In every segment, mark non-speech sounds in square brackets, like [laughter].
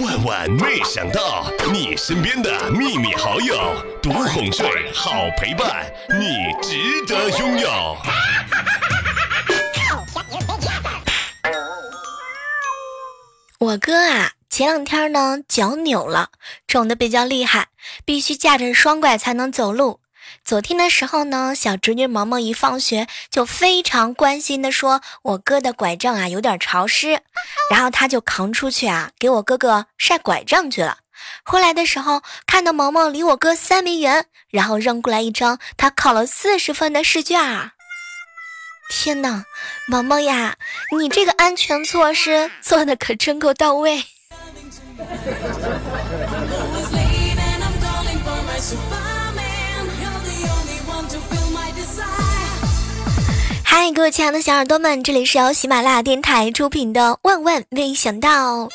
万万没想到，你身边的秘密好友，独哄睡，好陪伴，你值得拥有。我哥啊，前两天呢脚扭了，肿的比较厉害，必须架着双拐才能走路。昨天的时候呢，小侄女萌萌一放学就非常关心的说：“我哥的拐杖啊有点潮湿。”然后他就扛出去啊，给我哥哥晒拐杖去了。回来的时候看到萌萌离我哥三米远，然后扔过来一张他考了四十分的试卷。天哪，萌萌呀，你这个安全措施做的可真够到位。[laughs] 嗨，各位亲爱的小耳朵们，这里是由喜马拉雅电台出品的《万万没想到》。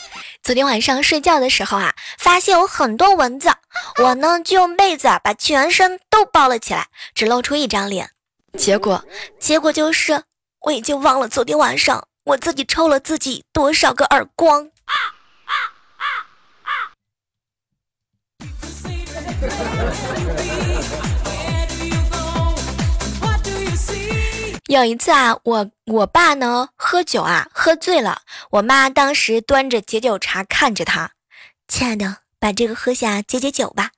昨天晚上睡觉的时候啊，发现有很多蚊子，我呢就用被子把全身都包了起来，只露出一张脸。结果，结果就是我已经忘了昨天晚上我自己抽了自己多少个耳光。啊啊啊啊有一次啊，我我爸呢喝酒啊喝醉了，我妈当时端着解酒茶看着他，亲爱的，把这个喝下解解酒吧。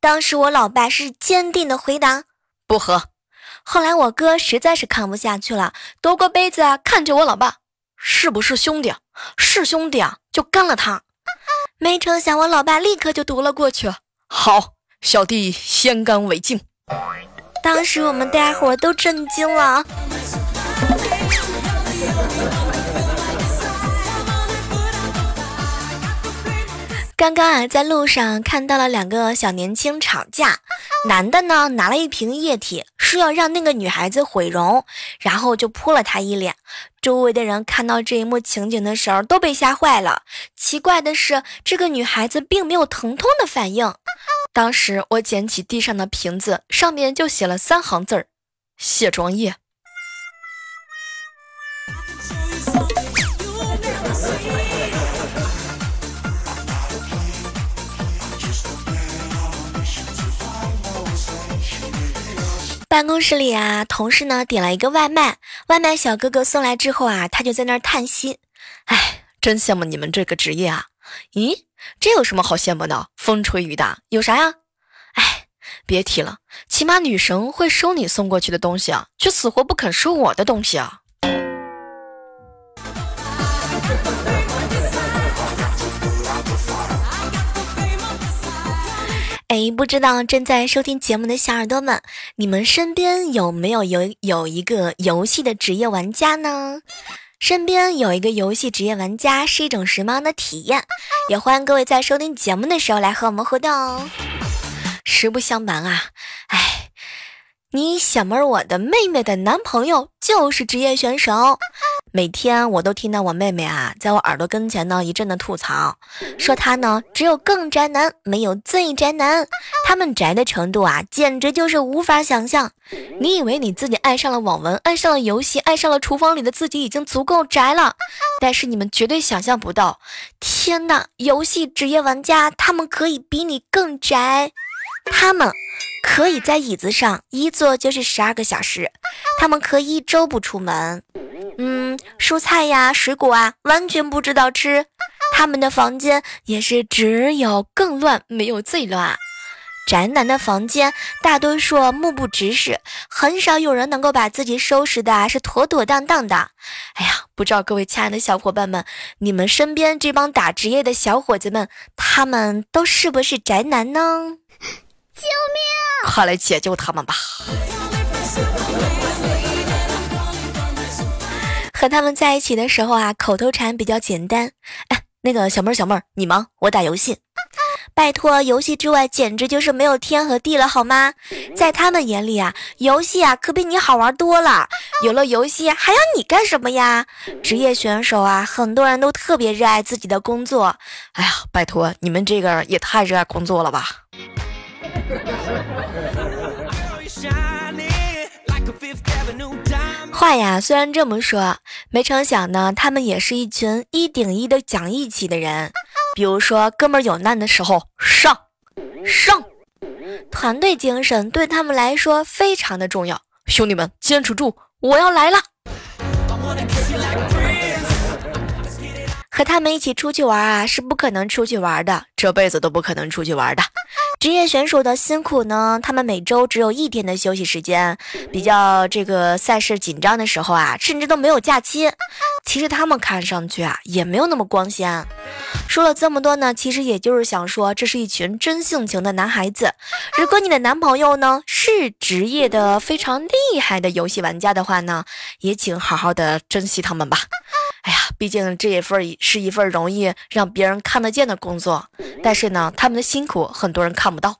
当时我老爸是坚定的回答，不喝。后来我哥实在是看不下去了，夺过杯子啊看着我老爸，是不是兄弟？是兄弟啊，就干了他。[laughs] 没成想我老爸立刻就夺了过去，好，小弟先干为敬。当时我们大家伙都震惊了。刚刚啊，在路上看到了两个小年轻吵架，男的呢拿了一瓶液体，说要让那个女孩子毁容，然后就扑了她一脸。周围的人看到这一幕情景的时候都被吓坏了。奇怪的是，这个女孩子并没有疼痛的反应。当时我捡起地上的瓶子，上面就写了三行字儿：卸妆液。办公室里啊，同事呢点了一个外卖，外卖小哥哥送来之后啊，他就在那儿叹息：“哎，真羡慕你们这个职业啊！咦，这有什么好羡慕的？风吹雨打有啥呀？哎，别提了，起码女神会收你送过去的东西啊，却死活不肯收我的东西啊！”哎，不知道正在收听节目的小耳朵们，你们身边有没有有有一个游戏的职业玩家呢？身边有一个游戏职业玩家是一种什么样的体验？也欢迎各位在收听节目的时候来和我们互动哦。实不相瞒啊，哎，你小妹儿，我的妹妹的男朋友就是职业选手。每天我都听到我妹妹啊，在我耳朵跟前呢一阵的吐槽，说她呢只有更宅男，没有最宅男。他们宅的程度啊，简直就是无法想象。你以为你自己爱上了网文，爱上了游戏，爱上了厨房里的自己已经足够宅了，但是你们绝对想象不到，天呐，游戏职业玩家他们可以比你更宅，他们可以在椅子上一坐就是十二个小时，他们可以一周不出门。嗯，蔬菜呀、水果啊，完全不知道吃。他们的房间也是只有更乱，没有最乱。宅男的房间大多数目不直视，很少有人能够把自己收拾的是妥妥当当的。哎呀，不知道各位亲爱的小伙伴们，你们身边这帮打职业的小伙子们，他们都是不是宅男呢？救命！快来解救他们吧！和他们在一起的时候啊，口头禅比较简单。哎，那个小妹儿，小妹儿，你忙，我打游戏。拜托，游戏之外简直就是没有天和地了，好吗？在他们眼里啊，游戏啊可比你好玩多了。有了游戏还要你干什么呀？职业选手啊，很多人都特别热爱自己的工作。哎呀，拜托，你们这个也太热爱工作了吧！[laughs] 话呀，虽然这么说，没成想呢，他们也是一群一顶一的讲义气的人。比如说，哥们儿有难的时候上上，团队精神对他们来说非常的重要。兄弟们，坚持住，我要来了。和他们一起出去玩啊，是不可能出去玩的，这辈子都不可能出去玩的。职业选手的辛苦呢，他们每周只有一天的休息时间，比较这个赛事紧张的时候啊，甚至都没有假期。其实他们看上去啊，也没有那么光鲜。说了这么多呢，其实也就是想说，这是一群真性情的男孩子。如果你的男朋友呢是职业的非常厉害的游戏玩家的话呢，也请好好的珍惜他们吧。哎呀，毕竟这一份是一份容易让别人看得见的工作，但是呢，他们的辛苦很多人看不到。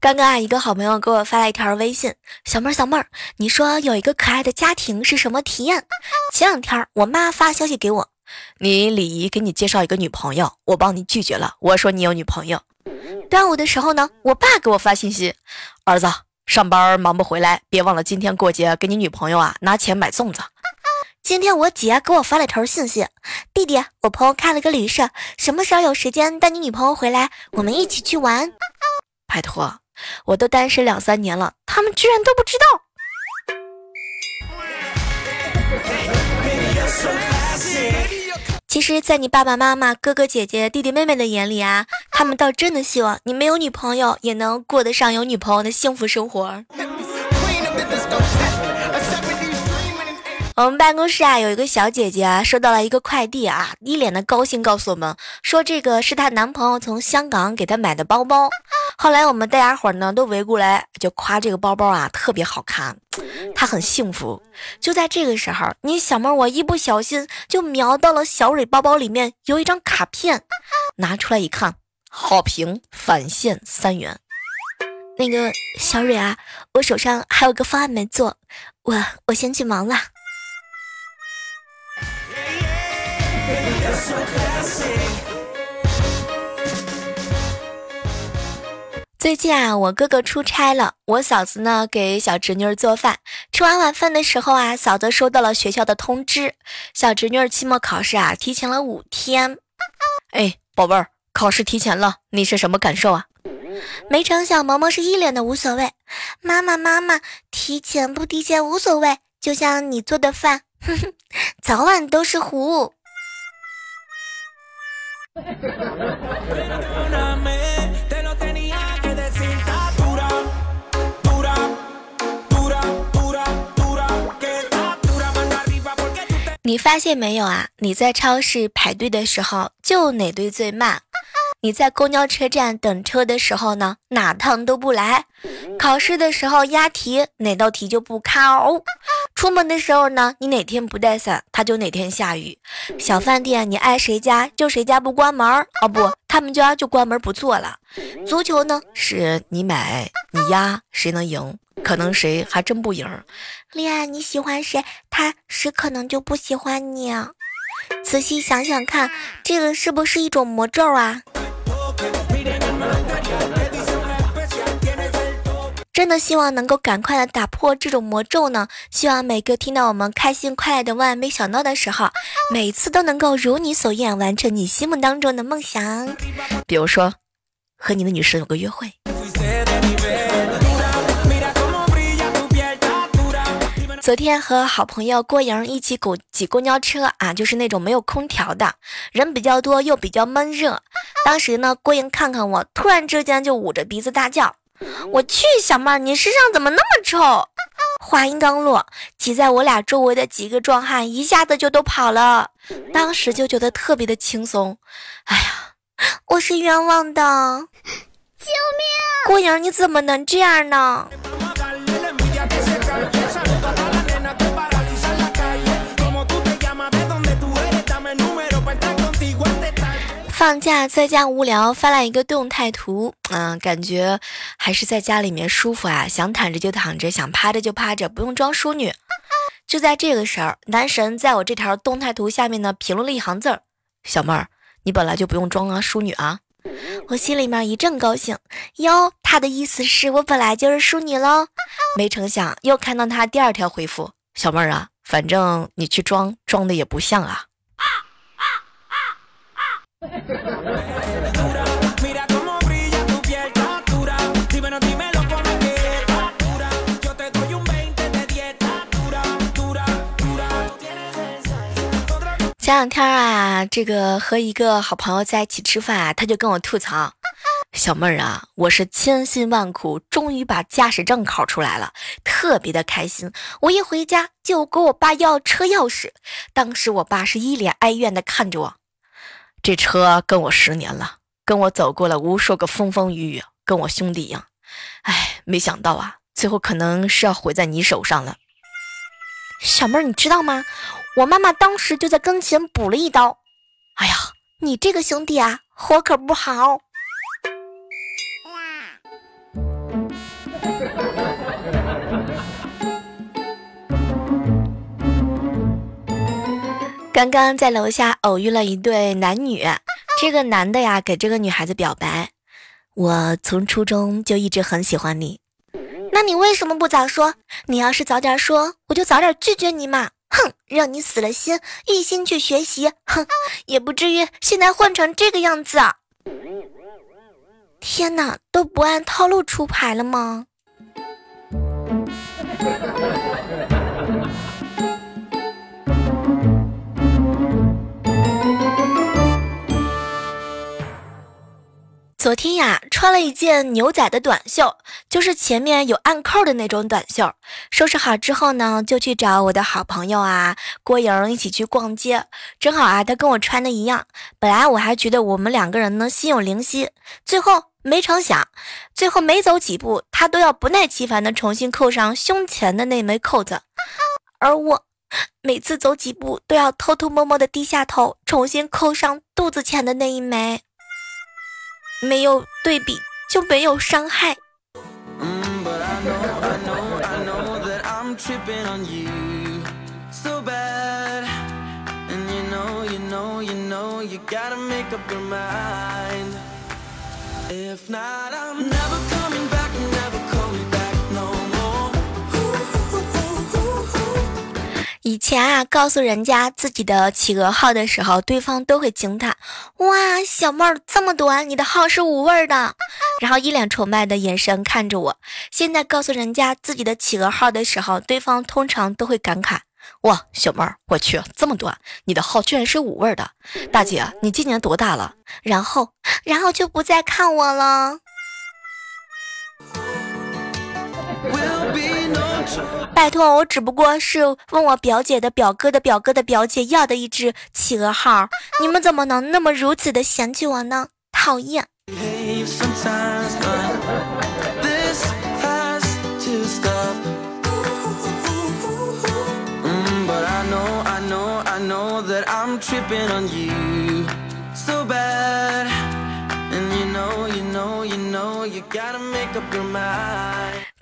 刚刚啊，一个好朋友给我发了一条微信：“小妹儿，小妹儿，你说有一个可爱的家庭是什么体验？”前两天我妈发消息给我：“你李姨给你介绍一个女朋友，我帮你拒绝了。”我说：“你有女朋友。”端午的时候呢，我爸给我发信息：“儿子，上班忙不回来，别忘了今天过节给你女朋友啊拿钱买粽子。[laughs] ”今天我姐给我发了条信息：“弟弟，我朋友开了个旅社，什么时候有时间带你女朋友回来，我们一起去玩？” [laughs] 拜托。我都单身两三年了，他们居然都不知道。其实，在你爸爸妈妈、哥哥姐姐、弟弟妹妹的眼里啊，他们倒真的希望你没有女朋友也能过得上有女朋友的幸福生活。[laughs] 我们办公室啊，有一个小姐姐啊，收到了一个快递啊，一脸的高兴，告诉我们说这个是她男朋友从香港给她买的包包。后来我们大家伙呢都围过来，就夸这个包包啊特别好看，她很幸福。就在这个时候，你小妹我一不小心就瞄到了小蕊包包里面有一张卡片，拿出来一看，好评返现三元。那个小蕊啊，我手上还有个方案没做，我我先去忙了。最近啊，我哥哥出差了，我嫂子呢给小侄女儿做饭。吃完晚饭的时候啊，嫂子收到了学校的通知，小侄女儿期末考试啊提前了五天。[laughs] 哎，宝贝儿，考试提前了，你是什么感受啊？没成想，萌萌是一脸的无所谓。妈妈妈妈，提前不提前无所谓，就像你做的饭，哼哼，早晚都是糊。你发现没有啊？你在超市排队的时候，就哪队最慢？你在公交车站等车的时候呢，哪趟都不来；考试的时候押题，哪道题就不考；出门的时候呢，你哪天不带伞，他就哪天下雨；小饭店你爱谁家就谁家不关门儿，哦不，他们家就关门不做了；足球呢，是你买你压，谁能赢？可能谁还真不赢。恋爱你喜欢谁，他谁可能就不喜欢你。仔细想想看，这个是不是一种魔咒啊？真的希望能够赶快的打破这种魔咒呢。希望每个听到我们开心快乐的万没想到的时候，每次都能够如你所愿完成你心目当中的梦想。比如说，和你的女神有个约会。昨天和好朋友郭莹一起挤挤公交车啊，就是那种没有空调的，人比较多又比较闷热。当时呢，郭莹看看我，突然之间就捂着鼻子大叫：“我去，小妹儿，你身上怎么那么臭？”话音刚落，挤在我俩周围的几个壮汉一下子就都跑了。当时就觉得特别的轻松。哎呀，我是冤枉的，救命！郭莹，你怎么能这样呢？放假在家无聊，发了一个动态图，嗯，感觉还是在家里面舒服啊，想躺着就躺着，想趴着就趴着，不用装淑女。就在这个时候，男神在我这条动态图下面呢评论了一行字儿：“小妹儿，你本来就不用装啊淑女啊。”我心里面一阵高兴，哟，他的意思是我本来就是淑女喽。没成想又看到他第二条回复：“小妹儿啊，反正你去装装的也不像啊。前两天啊，这个和一个好朋友在一起吃饭啊，他就跟我吐槽：“小妹儿啊，我是千辛万苦，终于把驾驶证考出来了，特别的开心。我一回家就给我爸要车钥匙，当时我爸是一脸哀怨的看着我，这车跟我十年了，跟我走过了无数个风风雨雨，跟我兄弟一样。哎，没想到啊，最后可能是要毁在你手上了。小妹儿，你知道吗？”我妈妈当时就在跟前补了一刀，哎呀，你这个兄弟啊，活可不好。刚刚在楼下偶遇了一对男女，这个男的呀给这个女孩子表白：“我从初中就一直很喜欢你，那你为什么不早说？你要是早点说，我就早点拒绝你嘛。”哼，让你死了心，一心去学习，哼，也不至于现在混成这个样子。天哪，都不按套路出牌了吗？昨天呀，穿了一件牛仔的短袖，就是前面有暗扣的那种短袖。收拾好之后呢，就去找我的好朋友啊郭莹一起去逛街。正好啊，她跟我穿的一样。本来我还觉得我们两个人呢心有灵犀，最后没成想，最后没走几步，她都要不耐其烦的重新扣上胸前的那枚扣子，而我每次走几步都要偷偷摸摸的低下头，重新扣上肚子前的那一枚。没有对比就没有伤害。前啊，告诉人家自己的企鹅号的时候，对方都会惊叹：“哇，小妹儿这么短，你的号是五味的。[laughs] ”然后一脸崇拜的眼神看着我。现在告诉人家自己的企鹅号的时候，对方通常都会感慨：“哇，小妹儿，我去，这么短，你的号居然是五味的。”大姐，你今年多大了？然后，然后就不再看我了。拜托，我只不过是问我表姐的表哥的表哥的表姐要的一只企鹅号，你们怎么能那么如此的嫌弃我呢？讨厌！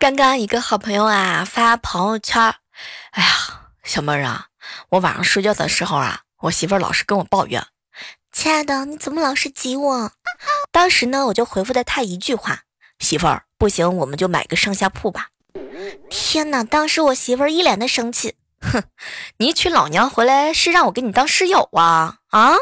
刚刚一个好朋友啊发朋友圈，哎呀，小妹儿啊，我晚上睡觉的时候啊，我媳妇儿老是跟我抱怨，亲爱的，你怎么老是挤我？当时呢，我就回复的她一句话，媳妇儿，不行，我们就买个上下铺吧。天哪，当时我媳妇儿一脸的生气，哼，你娶老娘回来是让我给你当室友啊啊？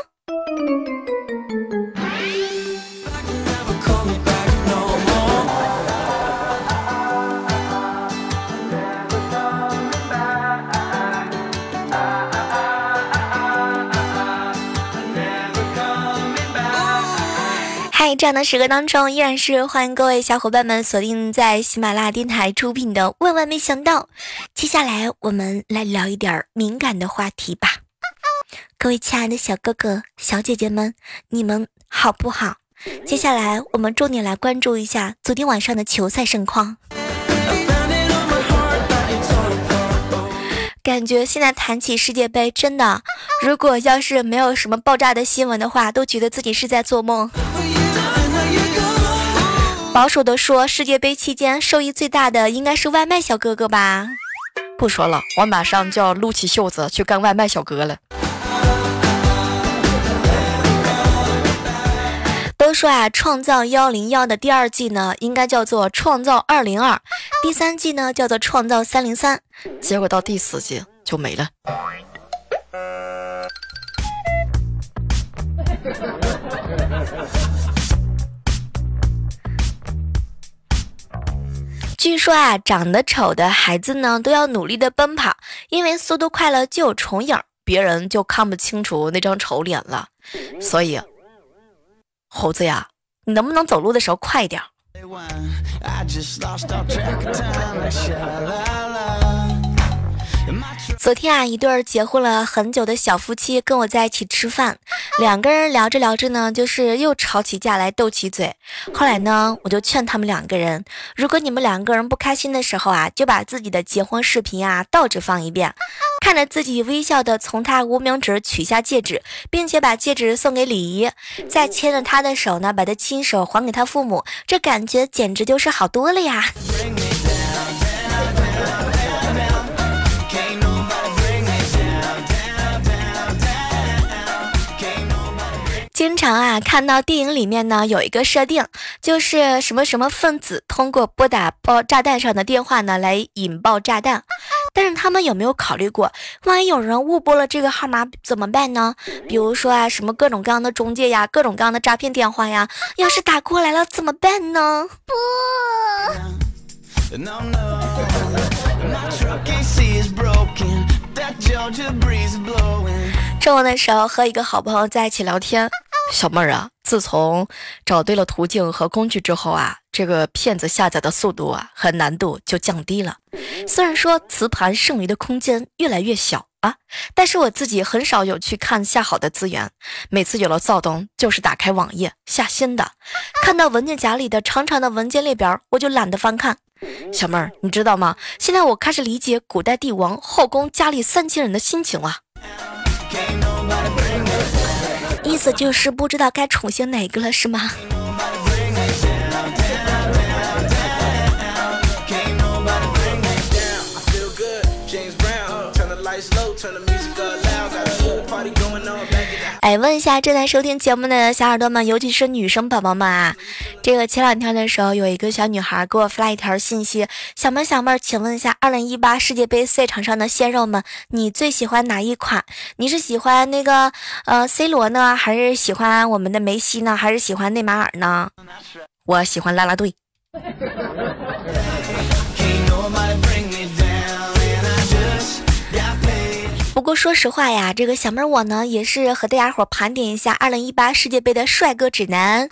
这样的时刻当中，依然是欢迎各位小伙伴们锁定在喜马拉雅电台出品的《万万没想到》。接下来，我们来聊一点敏感的话题吧。各位亲爱的小哥哥、小姐姐们，你们好不好？接下来，我们重点来关注一下昨天晚上的球赛盛况。感觉现在谈起世界杯，真的，如果要是没有什么爆炸的新闻的话，都觉得自己是在做梦。保守的说，世界杯期间受益最大的应该是外卖小哥哥吧？不说了，我马上就要撸起袖子去干外卖小哥了。说啊，《创造幺零幺》的第二季呢，应该叫做《创造二零二》，第三季呢叫做《创造三零三》，结果到第四季就没了。[laughs] 据说啊，长得丑的孩子呢，都要努力的奔跑，因为速度快了就有重影，别人就看不清楚那张丑脸了。所以，猴子呀，你能不能走路的时候快一点？昨天啊，一对结婚了很久的小夫妻跟我在一起吃饭，两个人聊着聊着呢，就是又吵起架来，斗起嘴。后来呢，我就劝他们两个人，如果你们两个人不开心的时候啊，就把自己的结婚视频啊倒着放一遍，看着自己微笑的从他无名指取下戒指，并且把戒指送给李姨，再牵着他的手呢，把他亲手还给他父母，这感觉简直就是好多了呀。经常啊，看到电影里面呢有一个设定，就是什么什么分子通过拨打爆炸弹上的电话呢来引爆炸弹。但是他们有没有考虑过，万一有人误拨了这个号码怎么办呢？比如说啊，什么各种各样的中介呀，各种各样的诈骗电话呀，要是打过来了怎么办呢？不。中午的时候和一个好朋友在一起聊天。小妹儿啊，自从找对了途径和工具之后啊，这个骗子下载的速度啊和难度就降低了。虽然说磁盘剩余的空间越来越小啊，但是我自己很少有去看下好的资源。每次有了躁动，就是打开网页下新的，看到文件夹里的长长的文件列表，我就懒得翻看。小妹儿，你知道吗？现在我开始理解古代帝王后宫佳丽三千人的心情了。意思就是不知道该宠幸哪个了，是吗？哎，问一下正在收听节目的小耳朵们，尤其是女生宝宝们啊，这个前两天的时候，有一个小女孩给我发了一条信息：“小妹小妹，请问一下，二零一八世界杯赛场上的鲜肉们，你最喜欢哪一款？你是喜欢那个呃 C 罗呢，还是喜欢我们的梅西呢，还是喜欢内马尔呢？我喜欢啦啦队。”说实话呀，这个小妹儿我呢也是和大家伙盘点一下二零一八世界杯的帅哥指南。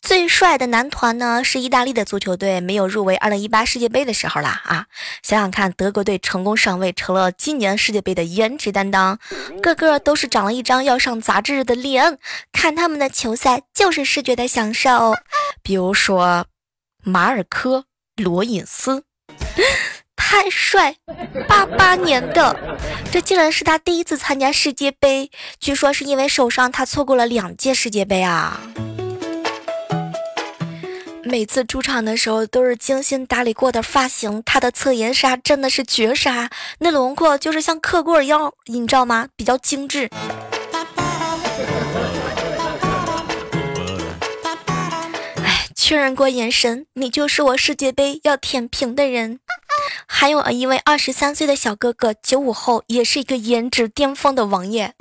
最帅的男团呢是意大利的足球队，没有入围二零一八世界杯的时候啦啊！想想看，德国队成功上位，成了今年世界杯的颜值担当，个个都是长了一张要上杂志的脸，看他们的球赛就是视觉的享受。比如说马尔科·罗隐斯。太帅！八八年的，这竟然是他第一次参加世界杯。据说是因为受伤，他错过了两届世界杯啊。每次出场的时候都是精心打理过的发型，他的侧颜杀真的是绝杀，那轮廓就是像刻过一样，你知道吗？比较精致。确认过眼神，你就是我世界杯要舔屏的人。还有一位二十三岁的小哥哥，九五后，也是一个颜值巅峰的王爷。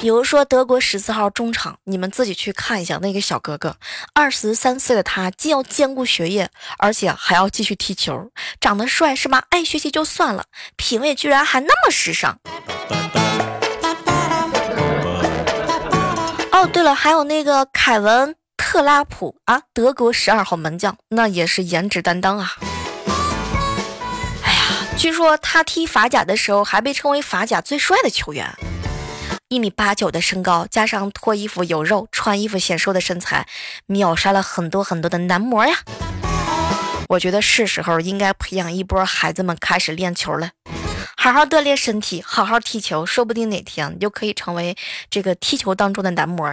比如说德国十四号中场，你们自己去看一下那个小哥哥，二十三岁的他，既要兼顾学业，而且还要继续踢球，长得帅是吗？爱学习就算了，品味居然还那么时尚。哦，对了，还有那个凯文特拉普啊，德国十二号门将，那也是颜值担当啊。哎呀据说他踢法甲的时候还被称为法甲最帅的球员，一米八九的身高，加上脱衣服有肉、穿衣服显瘦的身材，秒杀了很多很多的男模呀！我觉得是时候应该培养一波孩子们开始练球了，好好锻炼身体，好好踢球，说不定哪天你就可以成为这个踢球当中的男模。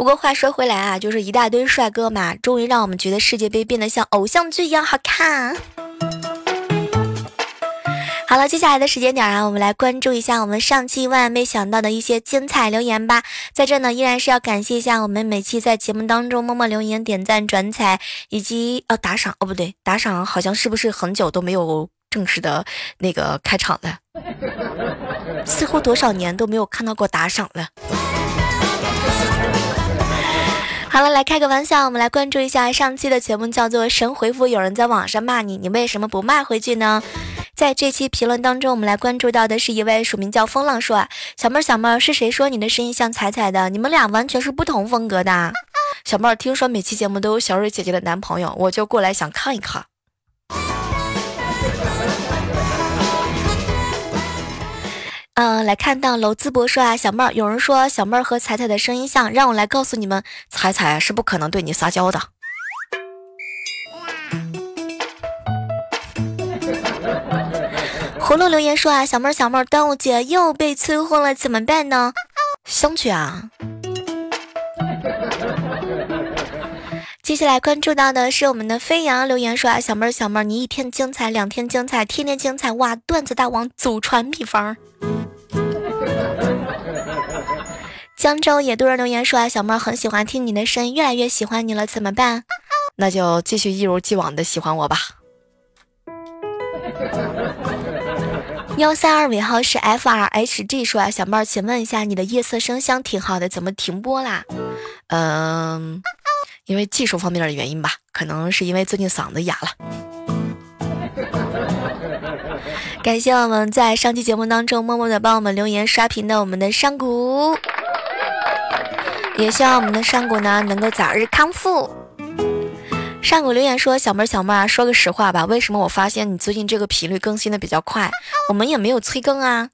不过话说回来啊，就是一大堆帅哥嘛，终于让我们觉得世界杯变得像偶像剧一样好看。好了，接下来的时间点啊，我们来关注一下我们上期万万没想到的一些精彩留言吧。在这呢，依然是要感谢一下我们每期在节目当中默默留言、点赞、转采以及呃打赏哦，不对，打赏好像是不是很久都没有正式的那个开场了？似乎多少年都没有看到过打赏了。好了，来开个玩笑，我们来关注一下上期的节目，叫做“神回复”。有人在网上骂你，你为什么不骂回去呢？在这期评论当中，我们来关注到的是一位署名叫风浪说，小妹儿小妹儿是谁说你的声音像彩彩的？你们俩完全是不同风格的。小妹儿听说每期节目都有小蕊姐姐的男朋友，我就过来想看一看。嗯，来看到楼淄博说啊，小妹儿，有人说小妹儿和彩彩的声音像，让我来告诉你们，彩彩是不可能对你撒娇的。[laughs] 葫芦留言说啊，小妹儿小妹儿，端午节又被催婚了，怎么办呢？相去啊！[laughs] 接下来关注到的是我们的飞扬留言说啊，小妹儿小妹儿，你一天精彩，两天精彩，天天精彩，哇！段子大王祖传秘方。江州野多人留言说啊，小妹儿很喜欢听你的声音，越来越喜欢你了，怎么办？那就继续一如既往的喜欢我吧。幺三二尾号是 F R H G 说啊，小妹儿，请问一下，你的夜色声香挺好的，怎么停播啦？嗯，因为技术方面的原因吧，可能是因为最近嗓子哑了。感谢我们在上期节目当中默默的帮我们留言刷屏的我们的山谷。也希望我们的上古呢能够早日康复。上古留言说：“小妹儿，小妹儿，说个实话吧，为什么我发现你最近这个频率更新的比较快？我们也没有催更啊。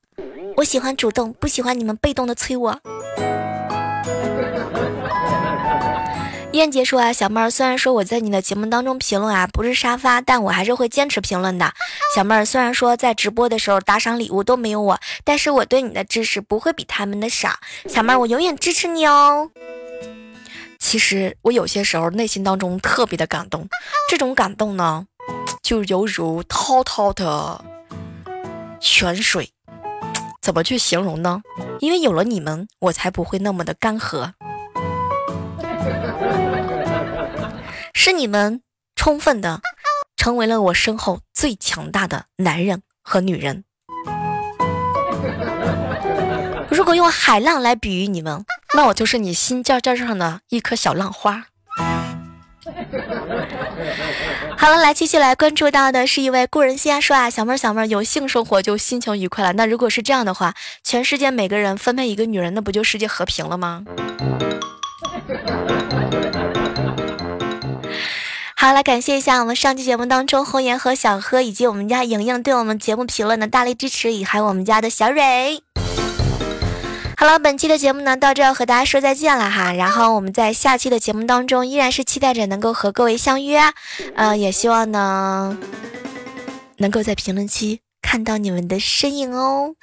我喜欢主动，不喜欢你们被动的催我。”燕姐说啊，小妹儿，虽然说我在你的节目当中评论啊不是沙发，但我还是会坚持评论的。小妹儿，虽然说在直播的时候打赏礼物都没有我，但是我对你的支持不会比他们的少。小妹儿，我永远支持你哦。其实我有些时候内心当中特别的感动，[laughs] 这种感动呢，就犹如滔滔的泉水，怎么去形容呢？因为有了你们，我才不会那么的干涸。是你们充分的成为了我身后最强大的男人和女人。如果用海浪来比喻你们，那我就是你心尖尖上的一颗小浪花。好了，来继续来关注到的是一位故人先说啊，小妹儿小妹儿有性生活就心情愉快了。那如果是这样的话，全世界每个人分配一个女人，那不就世界和平了吗？好了，感谢一下我们上期节目当中红颜和小何以及我们家莹莹对我们节目评论的大力支持，也还有我们家的小蕊。好了，本期的节目呢到这要和大家说再见了哈，然后我们在下期的节目当中依然是期待着能够和各位相约，呃，也希望呢能够在评论区看到你们的身影哦。